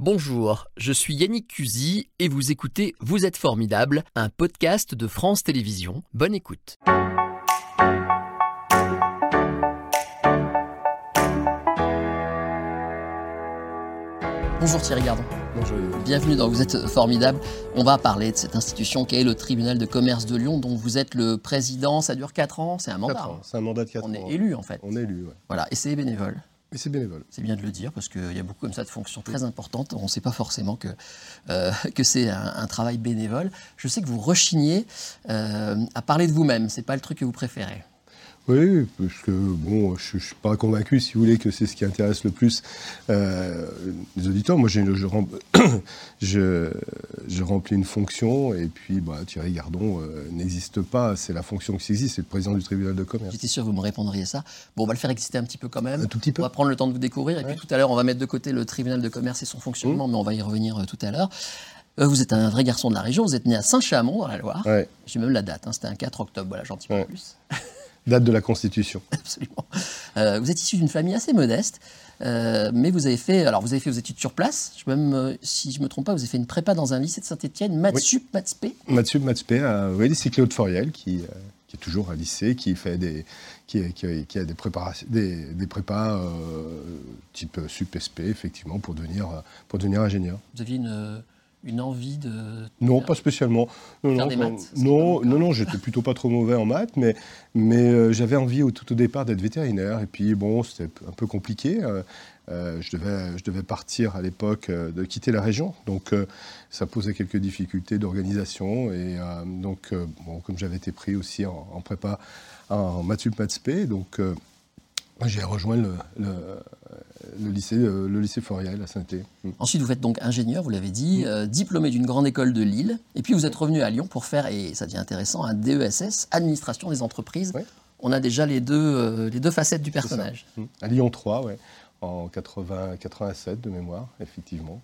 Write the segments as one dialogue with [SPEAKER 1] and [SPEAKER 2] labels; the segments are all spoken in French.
[SPEAKER 1] Bonjour, je suis Yannick Cusy et vous écoutez Vous êtes formidable, un podcast de France Télévisions. Bonne écoute. Bonjour Thierry Gardon.
[SPEAKER 2] Bonjour.
[SPEAKER 1] Bienvenue dans Vous êtes formidable. On va parler de cette institution qu'est le tribunal de commerce de Lyon dont vous êtes le président. Ça dure 4 ans, c'est un mandat.
[SPEAKER 2] Quatre ans. C'est un mandat de 4
[SPEAKER 1] On
[SPEAKER 2] ans.
[SPEAKER 1] est élu en fait.
[SPEAKER 2] On est élu, ouais.
[SPEAKER 1] Voilà, et c'est bénévole.
[SPEAKER 2] C'est bénévole.
[SPEAKER 1] C'est bien de le dire parce qu'il y a beaucoup comme ça de fonctions très importantes. On ne sait pas forcément que, euh, que c'est un, un travail bénévole. Je sais que vous rechignez euh, à parler de vous-même. C'est pas le truc que vous préférez.
[SPEAKER 2] Oui, parce que bon, je ne suis pas convaincu, si vous voulez, que c'est ce qui intéresse le plus euh, les auditeurs. Moi, je, je, je remplis une fonction et puis bah, Thierry Gardon euh, n'existe pas. C'est la fonction qui existe, c'est le président du tribunal de commerce.
[SPEAKER 1] J'étais sûr que vous me répondriez ça. Bon, on va le faire exister un petit peu quand même.
[SPEAKER 2] Un tout petit peu.
[SPEAKER 1] On va prendre le temps de vous découvrir. Et puis tout à l'heure, on va mettre de côté le tribunal de commerce et son fonctionnement, mais on va y revenir euh, tout à l'heure. Vous êtes un vrai garçon de la région. Vous êtes né à Saint-Chamond, dans la Loire.
[SPEAKER 2] Ouais,
[SPEAKER 1] J'ai même la date. hein, C'était un 4 octobre. Voilà, j'en dis pas
[SPEAKER 2] Ouais.
[SPEAKER 1] plus.
[SPEAKER 2] date de la Constitution.
[SPEAKER 1] Absolument. Euh, vous êtes issu d'une famille assez modeste, euh, mais vous avez fait, alors vous avez fait vos études sur place. Je même, euh, si je me trompe pas, vous avez fait une prépa dans un lycée de Saint-Étienne, maths
[SPEAKER 2] Oui.
[SPEAKER 1] sup, maths spé.
[SPEAKER 2] Mathieu Matspé, à oui, lycée Claude Foriel, qui, qui est toujours un lycée, qui fait des, qui, qui- qui a des préparations, des, des prépas type sup SP, effectivement, pour devenir, pour devenir ingénieur.
[SPEAKER 1] Vous aviez une, une envie de.
[SPEAKER 2] Non, pas spécialement. Non,
[SPEAKER 1] Faire
[SPEAKER 2] non,
[SPEAKER 1] des maths,
[SPEAKER 2] non, non, non, j'étais plutôt pas trop mauvais en maths, mais, mais euh, j'avais envie au, tout au départ d'être vétérinaire. Et puis, bon, c'était un peu compliqué. euh, euh, je, devais, je devais partir à l'époque, euh, de quitter la région. Donc, ça posait quelques difficultés d'organisation. Et donc, bon, comme j'avais été pris aussi en, en prépa en maths sup, maths spé, donc j'ai rejoint le, le, le lycée, euh, le lycée Foriel à saint
[SPEAKER 1] Ensuite, vous êtes donc ingénieur, vous l'avez dit, euh, diplômé d'une grande école de Lille, et puis vous êtes revenu à Lyon pour faire, et ça devient intéressant, un DESS, administration des entreprises.
[SPEAKER 2] Oui.
[SPEAKER 1] On a déjà les deux, euh, les deux facettes du personnage.
[SPEAKER 2] À Lyon 3, ouais, en 80, 87 de mémoire, effectivement.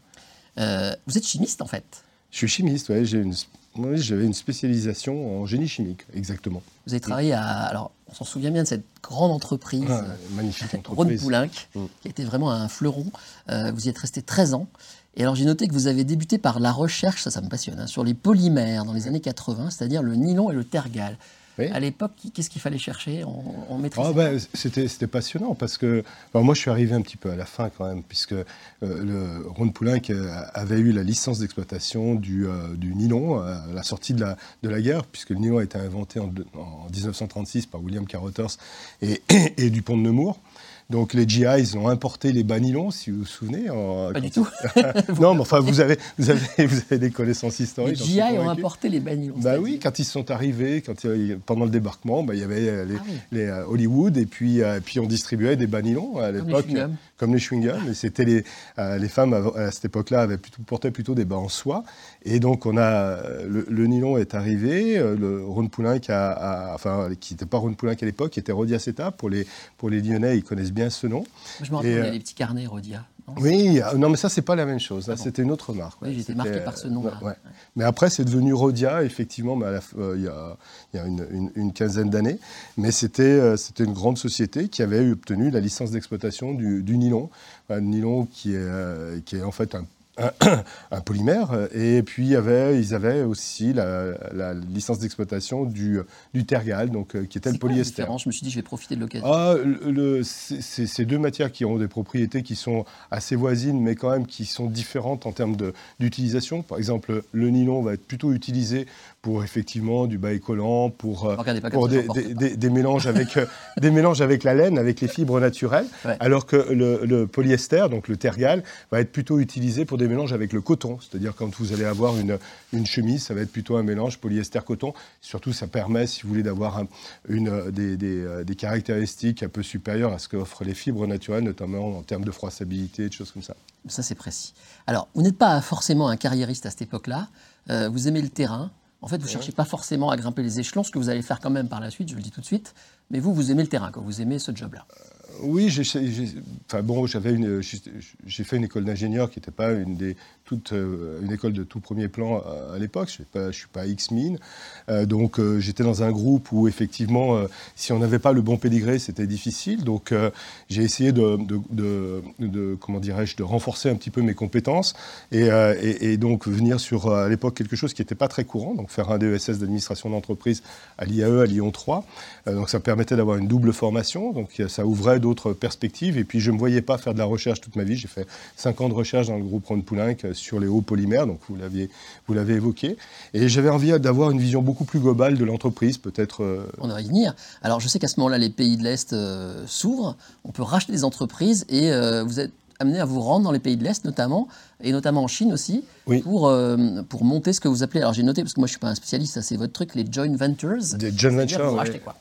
[SPEAKER 1] Euh, vous êtes chimiste en fait.
[SPEAKER 2] Je suis chimiste, ouais, j'ai une, oui, j'avais une spécialisation en génie chimique, exactement.
[SPEAKER 1] Vous avez travaillé à. Alors, on s'en souvient bien de cette grande entreprise.
[SPEAKER 2] Ah,
[SPEAKER 1] euh,
[SPEAKER 2] magnifique
[SPEAKER 1] Rhône
[SPEAKER 2] entreprise.
[SPEAKER 1] Poulenc,
[SPEAKER 2] Mm.
[SPEAKER 1] qui était vraiment un fleuron. Euh, vous y êtes resté 13 ans. Et alors j'ai noté que vous avez débuté par la recherche, ça ça me passionne, hein, sur les polymères dans les années 80, c'est-à-dire le nylon et le tergal.
[SPEAKER 2] Oui.
[SPEAKER 1] À l'époque, qu'est-ce qu'il fallait chercher On, on maîtrisait
[SPEAKER 2] Ah ben, c'était, c'était passionnant parce que moi je suis arrivé un petit peu à la fin quand même puisque euh, le Ron Poulenc euh, avait eu la licence d'exploitation du, euh, du nylon à la sortie de la, de la guerre puisque le nylon a été inventé en, deux- en 1936 par William Carruthers et, et Dupont de Nemours. Donc les GIs ont importé les bas nylons, si vous vous souvenez. en-
[SPEAKER 1] Pas du tout.
[SPEAKER 2] non, mais enfin vous avez, vous avez, vous avez des connaissances
[SPEAKER 1] Les
[SPEAKER 2] historiques. suis
[SPEAKER 1] GI ont importé les banylons.
[SPEAKER 2] Bah oui, quand ils sont arrivés, quand il- pendant le débarquement, bah, il y avait euh, les,
[SPEAKER 1] Ah oui.
[SPEAKER 2] les, euh, Hollywood et puis, euh, puis on distribuait des banylons à
[SPEAKER 1] les
[SPEAKER 2] l'époque, euh, comme les chewing-gums. Et c'était les, euh, les femmes à cette époque-là avaient plutôt, portaient plutôt des bas en soie. Et donc on a euh, le, le nylon est arrivé, euh, le Ron Poulenc a, a- enfin qui n'était pas Ron Poulenc à l'époque, qui était Rodiaceta pour les pour les Lyonnais, ils connaissent bien ce nom.
[SPEAKER 1] Je me rappelle,
[SPEAKER 2] Et,
[SPEAKER 1] les petits carnets Rodia. Non
[SPEAKER 2] Oui, euh, non mais ça c'est pas la même chose. Là,
[SPEAKER 1] Ah bon.
[SPEAKER 2] c'était une autre marque.
[SPEAKER 1] Oui, j'étais marqué par ce nom-là.
[SPEAKER 2] ouais, ouais. Mais après, c'est devenu Rodia, effectivement, mais euh, il y a, il y a une, une- une quinzaine d'années. Mais c'était euh, c'était une grande société qui avait obtenu la licence d'exploitation du, du nylon. Un nylon qui est, qui est en fait un, un- polymère. Et puis, avait, ils avaient aussi la, la licence d'exploitation du, du tergal, donc, euh, qui était le polyester.
[SPEAKER 1] Je me suis dit, je vais profiter de l'occasion.
[SPEAKER 2] Ah, le- le- c'est deux matières qui ont des propriétés qui sont assez voisines, mais quand même qui sont différentes en termes d'utilisation. Par exemple, le nylon va être plutôt utilisé pour effectivement du bas collant, pour, euh, pour des,
[SPEAKER 1] j'emporte
[SPEAKER 2] des-
[SPEAKER 1] pas.
[SPEAKER 2] des- des mélanges avec, euh, des mélanges avec la laine, avec les fibres naturelles,
[SPEAKER 1] Ouais.
[SPEAKER 2] alors que le, le polyester, donc le tergal, va être plutôt utilisé pour des mélanges avec le coton. C'est-à-dire quand vous allez avoir une, une chemise, ça va être plutôt un mélange polyester-coton. Surtout, ça permet, si vous voulez, d'avoir un- une, des, des, euh, des caractéristiques un peu supérieures à ce qu'offrent les fibres naturelles, notamment en termes de froissabilité, de choses comme ça.
[SPEAKER 1] Ça, c'est précis. Alors, vous n'êtes pas forcément un carriériste à cette époque-là. Euh, vous aimez le terrain. En fait, vous ne cherchez pas forcément à grimper les échelons, ce que vous allez faire quand même par la suite, je le dis tout de suite. Mais vous, vous aimez le terrain, quoi. vous aimez ce job-là.
[SPEAKER 2] Oui, j'ai, enfin bon, fait une école d'ingénieur qui n'était pas une des toute euh, une école de tout premier plan à, l'époque. Je ne suis pas X-Min. Euh, donc euh, j'étais dans un groupe où effectivement, si on n'avait pas le bon pédigré, c'était difficile. Donc j'ai essayé de, comment dirais-je, de renforcer un petit peu mes compétences et, et, donc venir sur à l'époque quelque chose qui n'était pas très courant, donc faire un DESS d'administration d'entreprise à l'IAE à Lyon 3. donc ça permettait d'avoir une double formation. Donc ça ouvrait d'autres perspectives. Et puis je ne me voyais pas faire de la recherche toute ma vie. J'ai fait cinq ans de recherche dans le groupe Ron Poulenc sur les hauts polymères, donc vous l'avez, vous l'avez évoqué. Et j'avais envie d'avoir une vision beaucoup plus globale de l'entreprise, peut-être. Euh,
[SPEAKER 1] on va y venir. Alors je sais qu'à ce moment-là, les pays de l'Est euh, s'ouvrent, on peut racheter des entreprises et euh, vous êtes amené à vous rendre dans les pays de l'Est notamment, et notamment en Chine aussi, pour, pour monter ce que vous appelez, alors j'ai noté parce que moi je ne suis pas un spécialiste, ça c'est votre truc, les joint ventures.
[SPEAKER 2] Des joint ventures, quoi.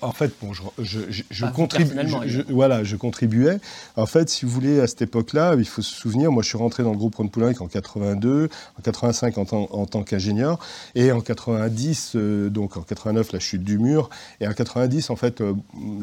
[SPEAKER 2] En fait, bon, je, je, je, voilà, je contribuais. En fait, si vous voulez, à cette époque-là, il faut se souvenir, moi je suis rentré dans le groupe Ron Poulenc en 82, en 85 en, en tant qu'ingénieur, et en 90, euh, donc en 89, la chute du mur, et en 90, en fait, euh,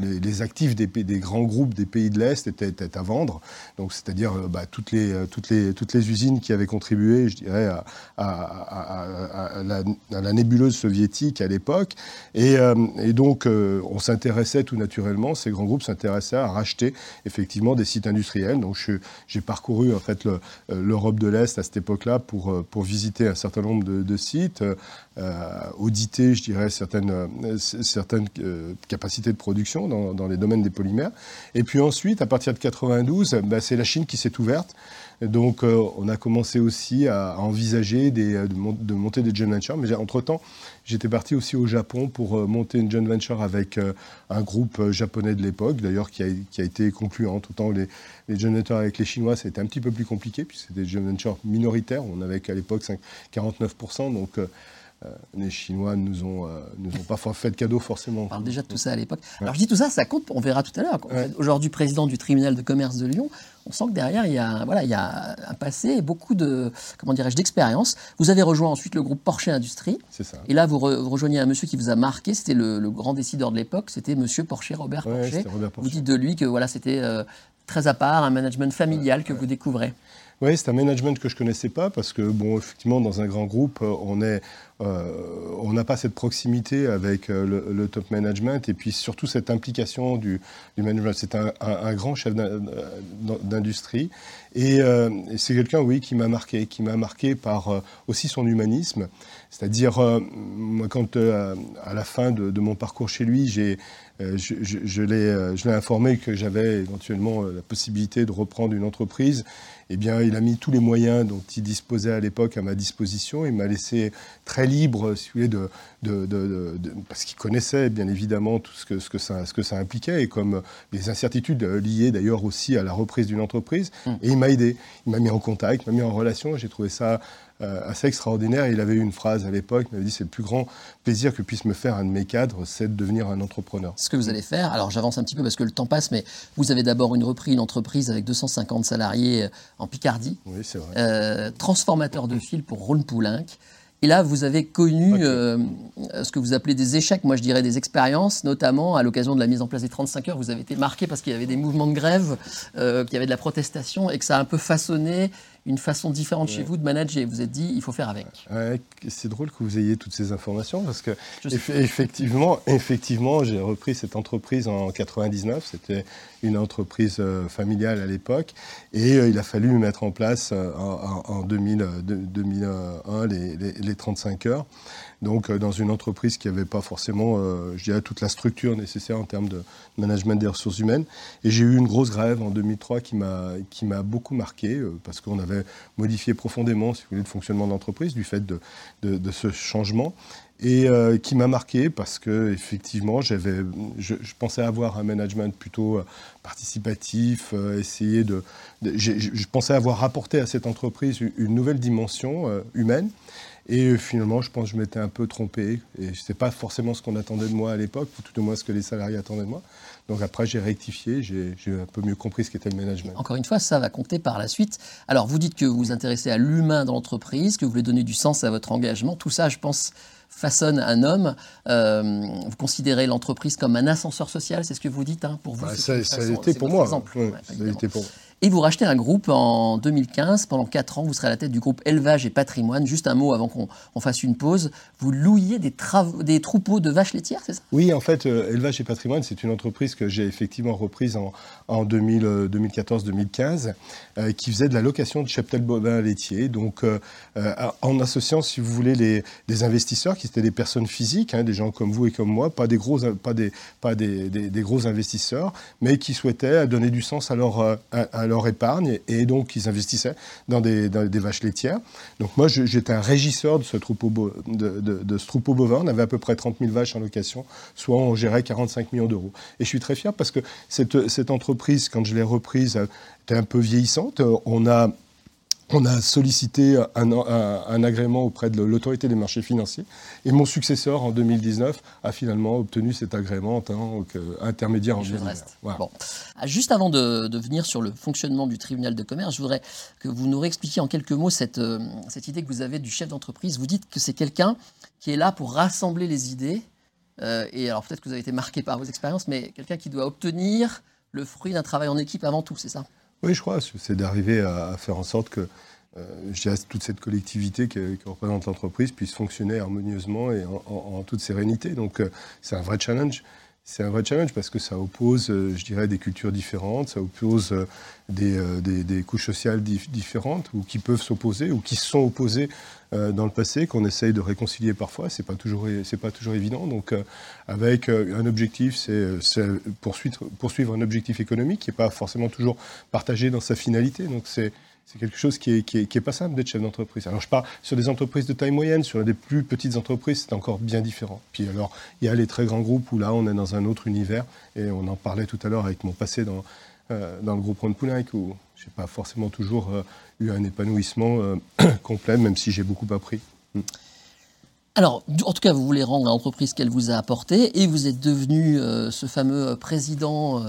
[SPEAKER 2] les, actifs des, des, grands groupes des pays de l'Est étaient, étaient, à vendre, donc c'est-à-dire euh, bah, toutes, les, toutes, les, toutes les usines qui avaient contribué, je dirais, à, la, nébuleuse soviétique à l'époque, et, et donc euh, on s'intéressait tout naturellement, ces grands groupes s'intéressaient à racheter effectivement des sites industriels. Donc j'ai parcouru en fait euh, l'Europe de l'Est à cette époque-là pour, euh, visiter un certain nombre de, sites, auditer, je dirais, certaines, certaines capacités de production dans, les domaines des polymères. Et puis ensuite, à partir de 92, bah, c'est la Chine qui s'est ouverte. Donc, on a commencé aussi à, envisager des, de, de, monter des joint ventures. Mais entre-temps, J'étais parti aussi au Japon pour euh, monter une joint venture avec euh, un groupe euh, japonais de l'époque, d'ailleurs qui a, qui a, été concluante. Autant les, les joint ventures avec les Chinois, c'était un petit peu plus compliqué, puisque c'était des joint ventures minoritaires. On avait qu'à l'époque 49%. Donc, les Chinois nous ont, nous ont pas fait de cadeau forcément.
[SPEAKER 1] On parle déjà de tout ça à l'époque. Alors je dis tout ça, ça compte, on verra tout à l'heure. Aujourd'hui président du tribunal de commerce de Lyon, on sent que derrière, il y a, voilà, il y a un passé et beaucoup de, comment dirais-je, d'expérience. Vous avez rejoint ensuite le groupe Porsche Industrie.
[SPEAKER 2] C'est ça.
[SPEAKER 1] Et là, vous, rejoignez un monsieur qui vous a marqué, c'était le, grand décideur de l'époque, c'était monsieur Porsche, Robert Porsche. Vous dites de lui que voilà, c'était euh, très à part, un management familial que vous découvrez.
[SPEAKER 2] Oui, c'est un management que je connaissais pas parce que, bon, effectivement, dans un grand groupe, euh, on est, euh, on n'a pas cette proximité avec euh, le, top management et puis surtout cette implication du, management. C'est un, grand chef d'industrie et, c'est quelqu'un, oui, qui m'a marqué, qui m'a marqué par aussi son humanisme. C'est-à-dire, moi, quand à la fin de, de, mon parcours chez lui, j'ai je, je, je l'ai informé que j'avais éventuellement la possibilité de reprendre une entreprise eh bien, il a mis tous les moyens dont il disposait à l'époque à ma disposition. Il m'a laissé très libre, si vous voulez, de, de, parce qu'il connaissait bien évidemment tout ce que, ce, que ça, ce que ça impliquait et comme les incertitudes liées d'ailleurs aussi à la reprise d'une entreprise. Mmh. Et il m'a aidé. Il m'a mis en contact, il m'a mis en relation. J'ai trouvé ça assez extraordinaire. Il avait eu une phrase à l'époque, il m'avait dit c'est le plus grand plaisir que puisse me faire un de mes cadres, c'est de devenir un entrepreneur.
[SPEAKER 1] Ce que vous allez faire, alors j'avance un petit peu parce que le temps passe, mais vous avez d'abord une reprise une entreprise avec 250 salariés euh, en Picardie.
[SPEAKER 2] Oui, c'est vrai.
[SPEAKER 1] Euh, transformateur de fil pour Ron Poulenc. Et là, vous avez connu ce que vous appelez des échecs, moi je dirais des expériences, notamment à l'occasion de la mise en place des 35 heures. Vous avez été marqué parce qu'il y avait des mouvements de grève, qu'il y avait de la protestation et que ça a un peu façonné une façon différente chez vous de manager. Vous êtes dit, il faut faire avec.
[SPEAKER 2] c'est drôle que vous ayez toutes ces informations parce que effectivement, effectivement, j'ai repris cette entreprise en 99. C'était une entreprise euh, familiale à l'époque et euh, il a fallu mettre en place euh, en, 2001 les, les 35 heures donc dans une entreprise qui n'avait pas forcément, je dirais, toute la structure nécessaire en termes de management des ressources humaines. Et j'ai eu une grosse grève en 2003 qui m'a qui m'a beaucoup marqué parce qu'on avait modifié profondément, le fonctionnement de l'entreprise du fait de, ce changement. Et qui m'a marqué parce que effectivement je, pensais avoir un management plutôt participatif essayer de, je, pensais avoir apporté à cette entreprise une nouvelle dimension humaine et finalement, je pense que je m'étais un peu trompé. Et ce n'est pas forcément ce qu'on attendait de moi à l'époque, ou tout au moins ce que les salariés attendaient de moi. Donc après, j'ai rectifié, j'ai un peu mieux compris ce qu'était le management.
[SPEAKER 1] Encore une fois, ça va compter par la suite. Alors, vous dites que vous vous intéressez à l'humain dans l'entreprise, que vous voulez donner du sens à votre engagement. Tout ça, je pense, façonne un homme. vous considérez l'entreprise comme un ascenseur social, c'est ce que vous dites hein, pour vous.
[SPEAKER 2] Bah, ça, ça, a été pour moi. ça a été pour moi.
[SPEAKER 1] Et vous rachetez un groupe en 2015. Pendant 4 ans, vous serez à la tête du groupe Élevage et Patrimoine. Juste un mot avant qu'on fasse une pause. Vous louiez des, troupeaux de vaches laitières, c'est ça?
[SPEAKER 2] Oui, en fait, euh, Élevage et Patrimoine, c'est une entreprise que j'ai effectivement reprise en, en 2014-2015, euh, euh, qui faisait de la location de cheptel bovin laitier. Donc, en associant, si vous voulez, des investisseurs qui étaient des personnes physiques, hein, des gens comme vous et comme moi, pas des gros, pas des, gros investisseurs, mais qui souhaitaient donner du sens à leur, leur épargne et donc ils investissaient dans des, vaches laitières. Donc moi j'étais un régisseur de ce, troupeau de, troupeau bovin. On avait à peu près 30 000 vaches en location, soit on gérait 45 millions d'euros. Et je suis très fier parce que cette, cette entreprise, quand je l'ai reprise, était un peu vieillissante. On a on a sollicité un, agrément auprès de l'autorité des marchés financiers et mon successeur en 2019 a finalement obtenu cet agrément en tant qu'intermédiaire en
[SPEAKER 1] business. Bon. Ah, juste avant de, venir sur le fonctionnement du tribunal de commerce, je voudrais que vous nous réexpliquiez en quelques mots cette, euh, cette idée que vous avez du chef d'entreprise. Vous dites que c'est quelqu'un qui est là pour rassembler les idées. Euh, et alors peut-être que vous avez été marqué par vos expériences, mais quelqu'un qui doit obtenir le fruit d'un travail en équipe avant tout, c'est ça?
[SPEAKER 2] Oui, je crois. C'est d'arriver à, faire en sorte que euh, toute cette collectivité qui, représente l'entreprise puisse fonctionner harmonieusement et en, toute sérénité. Donc, euh, c'est un vrai challenge. C'est un vrai challenge parce que ça oppose, euh, je dirais, des cultures différentes, ça oppose euh, des, couches sociales différentes ou qui peuvent s'opposer ou qui sont opposées dans le passé, qu'on essaye de réconcilier parfois. C'est pas toujours, c'est pas toujours évident. Donc, avec un objectif, c'est poursuivre, poursuivre un objectif économique qui n'est pas forcément toujours partagé dans sa finalité. Donc, c'est c'est quelque chose qui est, qui pas simple d'être chef d'entreprise. Alors je parle sur des entreprises de taille moyenne, sur des plus petites entreprises, c'est encore bien différent. Puis alors, il y a les très grands groupes où là, on est dans un autre univers, et on en parlait tout à l'heure avec mon passé dans, euh, dans le groupe Ron Poulenc, où je n'ai pas forcément toujours euh, eu un épanouissement euh, complet, même si j'ai beaucoup appris. Hmm.
[SPEAKER 1] Alors, en tout cas, vous voulez rendre l'entreprise qu'elle vous a apporté et vous êtes devenu ce fameux président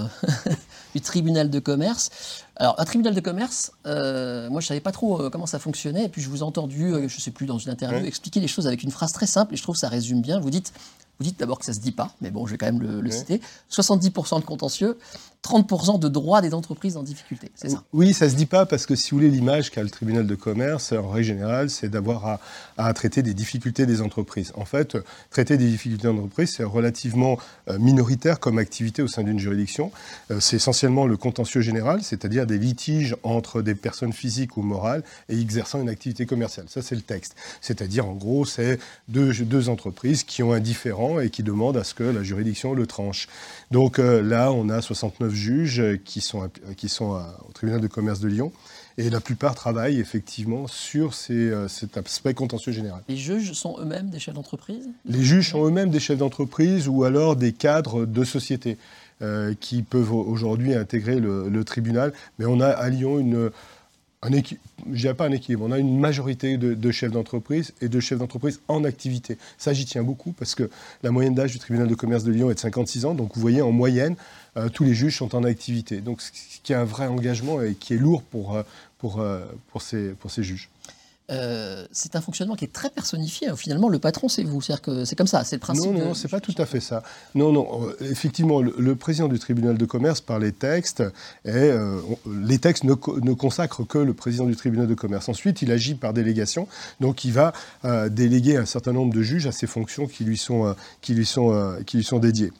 [SPEAKER 1] du tribunal de commerce. Alors, un tribunal de commerce, euh, moi, je ne savais pas trop euh, comment ça fonctionnait. Et puis, je vous ai entendu, euh, je ne sais plus, dans une interview, expliquer les choses avec une phrase très simple. Et je trouve que ça résume bien. Vous dites, vous dites d'abord que ça ne se dit pas, mais bon, je vais quand même le, citer. 70% de contentieux, 30% de droits des entreprises en difficulté, c'est ça?
[SPEAKER 2] Oui, ça ne se dit pas parce que si vous voulez, l'image qu'a le tribunal de commerce, en règle générale, c'est d'avoir à, traiter des difficultés des entreprises. En fait, traiter des difficultés d'entreprise, c'est relativement minoritaire comme activité au sein d'une juridiction. c'est essentiellement le contentieux général, c'est-à-dire des litiges entre des personnes physiques ou morales et exerçant une activité commerciale. Ça, c'est le texte. C'est-à-dire, en gros, c'est deux, deux entreprises qui ont un différent et qui demande à ce que la juridiction le tranche. Donc euh, là, on a 69 juges qui sont, qui sont au tribunal de commerce de Lyon. Et la plupart travaillent effectivement sur ces, euh, cet aspect contentieux général.
[SPEAKER 1] Les juges sont eux-mêmes des chefs d'entreprise?
[SPEAKER 2] Les juges sont eux-mêmes des chefs d'entreprise ou alors des cadres de société euh, qui peuvent aujourd'hui intégrer le, le, tribunal. Mais on a à Lyon une, un je dirais pas un équilibre, on a une majorité de, chefs d'entreprise et de chefs d'entreprise en activité. Ça, j'y tiens beaucoup parce que la moyenne d'âge du tribunal de commerce de Lyon est de 56 ans. Donc, vous voyez, en moyenne, euh, tous les juges sont en activité. Donc, ce qui est un vrai engagement et qui est lourd pour, euh, euh, ces juges.
[SPEAKER 1] Euh, c'est un fonctionnement qui est très personnifié. Finalement, le patron, c'est vous. C'est-à-dire que c'est comme ça, c'est le principe.
[SPEAKER 2] Non, non, c'est pas tout à fait ça. Non, non. Euh, effectivement, le, président du tribunal de commerce, par les textes, euh, les textes ne, consacrent que le président du tribunal de commerce. Ensuite, il agit par délégation. Donc, il va déléguer un certain nombre de juges à ses fonctions qui lui sont, qui lui sont, qui lui sont dédiées.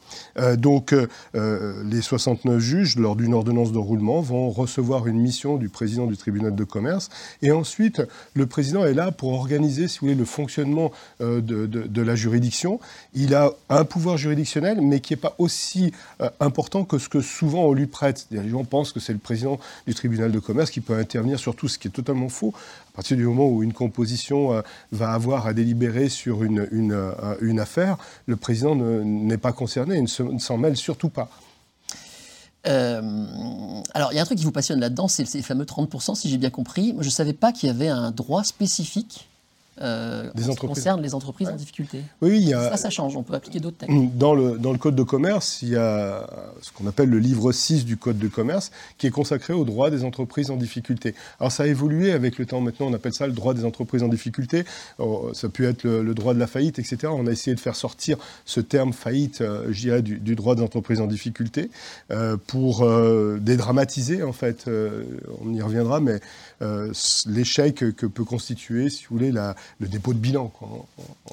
[SPEAKER 2] donc, les 69 juges, lors d'une ordonnance de roulement, vont recevoir une mission du président du tribunal de commerce. Et ensuite, le président président est là pour organiser, si vous voulez, le fonctionnement euh, de, la juridiction. Il a un pouvoir juridictionnel, mais qui n'est pas aussi euh, important que ce que souvent on lui prête. Les gens pensent que c'est le président du tribunal de commerce qui peut intervenir sur tout, ce qui est totalement faux. À partir du moment où une composition euh, va avoir à délibérer sur une, une, affaire, le président n'est pas concerné et ne s'en mêle surtout pas.
[SPEAKER 1] Euh, alors, il y a un truc qui vous passionne là-dedans, c'est ces fameux 30%, si j'ai bien compris. Moi, je ne savais pas qu'il y avait un droit spécifique des entreprises. concerne les entreprises en difficulté.
[SPEAKER 2] Oui, il
[SPEAKER 1] y a... Ça, ça change, on peut appliquer d'autres textes.
[SPEAKER 2] Dans le, dans le Code de commerce, il y a ce qu'on appelle le livre 6 du Code de commerce, qui est consacré au droit des entreprises en difficulté. Alors ça a évolué avec le temps, maintenant on appelle ça le droit des entreprises en difficulté, oh, ça peut être le, droit de la faillite, etc. On a essayé de faire sortir ce terme faillite, euh, dirais, du, droit des entreprises en difficulté, euh, pour euh, dédramatiser, en fait, on y reviendra, mais l'échec que peut constituer, si vous voulez, la, le dépôt de bilan.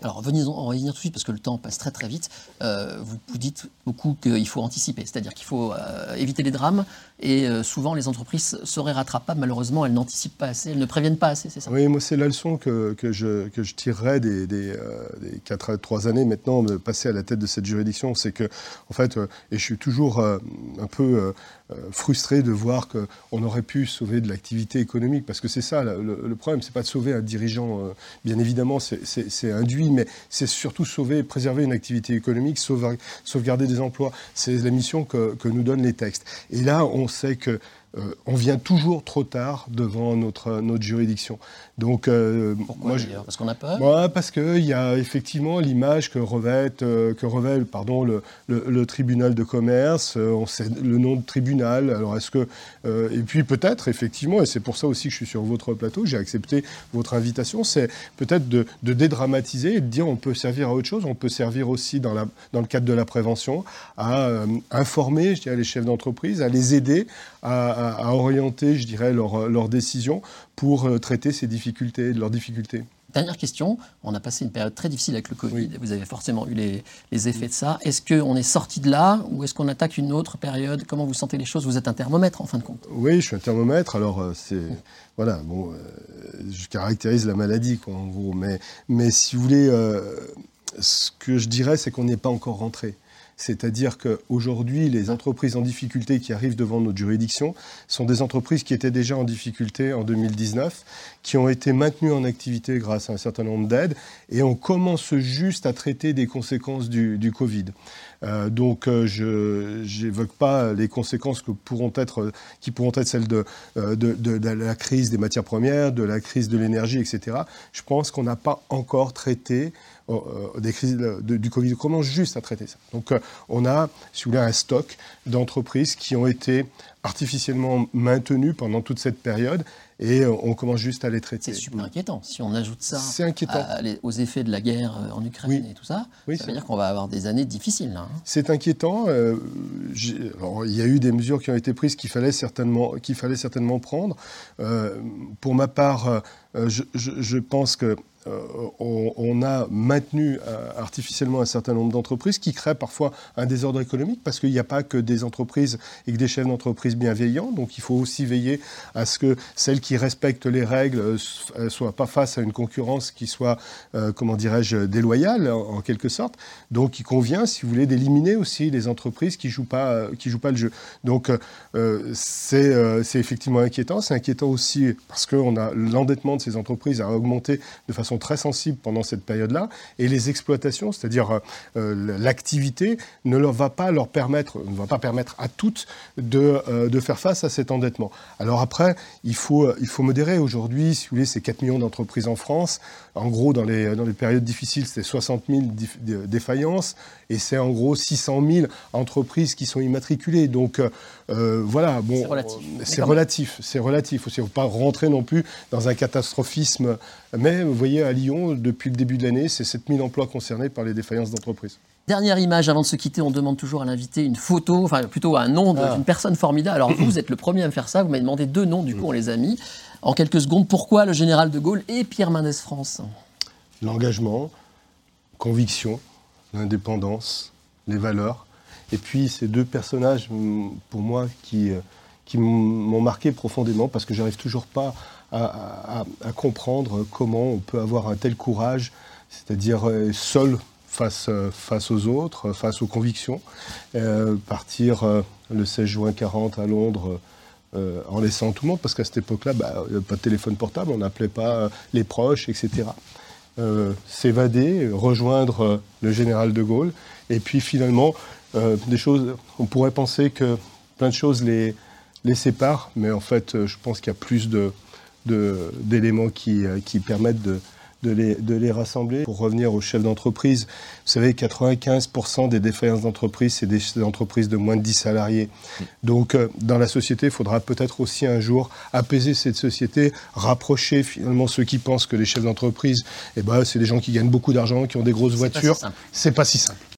[SPEAKER 1] Alors, venez on va revenir tout de suite, parce que le temps passe très très vite. vous, vous dites beaucoup qu'il faut anticiper, c'est-à-dire qu'il faut éviter les drames, et souvent les entreprises seraient rattrapables, malheureusement, elles n'anticipent pas assez, elles ne préviennent pas assez, c'est ça?
[SPEAKER 2] Oui, moi c'est la leçon que, que, je, que je tirerais des, des, des 4 à 3 années maintenant de passer à la tête de cette juridiction, c'est que, en fait, euh, et je suis toujours euh, un peu euh, frustré de voir qu'on aurait pu sauver de l'activité économique, parce que c'est ça le, problème, c'est pas de sauver un dirigeant, bien évidemment, c'est induit, mais c'est surtout sauver, préserver une activité économique, sauvegarder des emplois. C'est la mission que, que nous donnent les textes. Et là, on sait que euh, on vient toujours trop tard devant notre, notre juridiction.
[SPEAKER 1] Donc, euh, Pourquoi moi, Parce qu'on a peur?
[SPEAKER 2] Ouais, Parce qu'il y a effectivement l'image que revêt, euh, que revêt pardon, le, le, tribunal de commerce, on sait le nom de tribunal. Alors est-ce que. et puis peut-être, effectivement, et c'est pour ça aussi que je suis sur votre plateau, j'ai accepté votre invitation, c'est peut-être de, de, dédramatiser et de dire on peut servir à autre chose, on peut servir aussi dans, la, dans le cadre de la prévention à informer, je dirais, les chefs d'entreprise, à les aider à à, orienter, je dirais, leurs décisions pour euh, traiter ces difficultés, leurs difficultés.
[SPEAKER 1] Dernière question, on a passé une période très difficile avec le Covid, vous avez forcément eu les, effets de ça. Est-ce qu'on est sorti de là ou est-ce qu'on attaque une autre période? Comment vous sentez les choses? Vous êtes un thermomètre en fin de compte
[SPEAKER 2] Oui, je suis un thermomètre. Alors, euh, c'est. Voilà, bon, euh, je caractérise la maladie, quoi, en gros. Mais, mais si vous voulez, ce que je dirais, c'est qu'on n'est pas encore rentré. C'est-à-dire qu'aujourd'hui, les entreprises en difficulté qui arrivent devant notre juridiction sont des entreprises qui étaient déjà en difficulté en 2019, qui ont été maintenues en activité grâce à un certain nombre d'aides, et on commence juste à traiter des conséquences du, Covid. Euh, donc, euh, je n'évoque pas les conséquences qui pourront être celles euh, de, la crise des matières premières, de la crise de l'énergie, etc. Je pense qu'on n'a pas encore traité des crises du Covid. On commence juste à traiter ça? Donc, on a, si vous voulez, un stock d'entreprises qui ont été artificiellement maintenues pendant toute cette période et euh, on commence juste à les traiter.
[SPEAKER 1] C'est super inquiétant. Si on ajoute ça aux effets de la guerre euh, en Ukraine et tout ça, ça veut dire qu'on va avoir des années difficiles. Hein.
[SPEAKER 2] C'est inquiétant. Euh, il y a eu des mesures qui ont été prises qu'il fallait certainement, qu'il fallait certainement prendre. pour ma part, je, je, pense que euh, on, a maintenu euh, artificiellement un certain nombre d'entreprises qui créent parfois un désordre économique parce qu'il n'y a pas que des entreprises et que des chefs d'entreprise bienveillants. Donc il faut aussi veiller à ce que celles qui respectent les règles ne euh, soient pas face à une concurrence qui soit, comment dirais-je, déloyale en, quelque sorte. Donc il convient, si vous voulez, d'éliminer aussi les entreprises qui jouent, jouent pas le jeu. Donc c'est effectivement inquiétant. C'est inquiétant aussi parce que l'endettement de ces entreprises a augmenté de façon très sensibles pendant cette période-là, et les exploitations, c'est-à-dire euh, euh, l'activité, ne leur va pas leur permettre, ne va pas permettre à toutes de, euh, de faire face à cet endettement. Alors après, il faut, il faut modérer. Aujourd'hui, si vous voulez, c'est 4 millions d'entreprises en France. En gros, dans les, dans les périodes difficiles, c'est 60 000 défaillances, et c'est en gros 600 000 entreprises qui sont immatriculées. Donc voilà, bon, c'est relatif. C'est relatif. Il ne faut pas rentrer non plus dans un catastrophisme. Mais vous voyez, à Lyon, depuis le début de l'année, c'est 7000 emplois concernés par les défaillances d'entreprise.
[SPEAKER 1] Dernière image, avant de se quitter, on demande toujours à l'invité une photo, enfin plutôt un nom ah. d'une personne formidable. Alors vous, vous êtes le premier à me faire ça, vous m'avez demandé deux noms, du coup on les a mis. En quelques secondes, pourquoi le général de Gaulle et Pierre Mendès France?
[SPEAKER 2] L'engagement, conviction, l'indépendance, les valeurs. Et puis ces deux personnages, pour moi, qui, euh, qui m'ont marqué profondément parce que j'arrive toujours pas à, comprendre comment on peut avoir un tel courage, c'est-à-dire euh, seul face, euh, face aux autres, face aux convictions, partir le 16 juin 40 à Londres. en laissant tout le monde, parce qu'à cette époque-là, bah, pas de téléphone portable, on n'appelait pas les proches, etc. S'évader, rejoindre le général de Gaulle, et puis finalement, des choses, on pourrait penser que plein de choses les, les séparent, mais en fait, je pense qu'il y a plus de, d'éléments qui, euh, qui, permettent de, de les, de les rassembler. Pour revenir aux chefs d'entreprise, vous savez, 95% des défaillances d'entreprise, c'est des entreprises de moins de 10 salariés. Donc, euh, dans la société, il faudra peut-être aussi un jour apaiser cette société, rapprocher finalement ceux qui pensent que les chefs d'entreprise, eh ben, c'est des gens qui gagnent beaucoup d'argent, qui ont des grosses voitures. C'est pas si simple.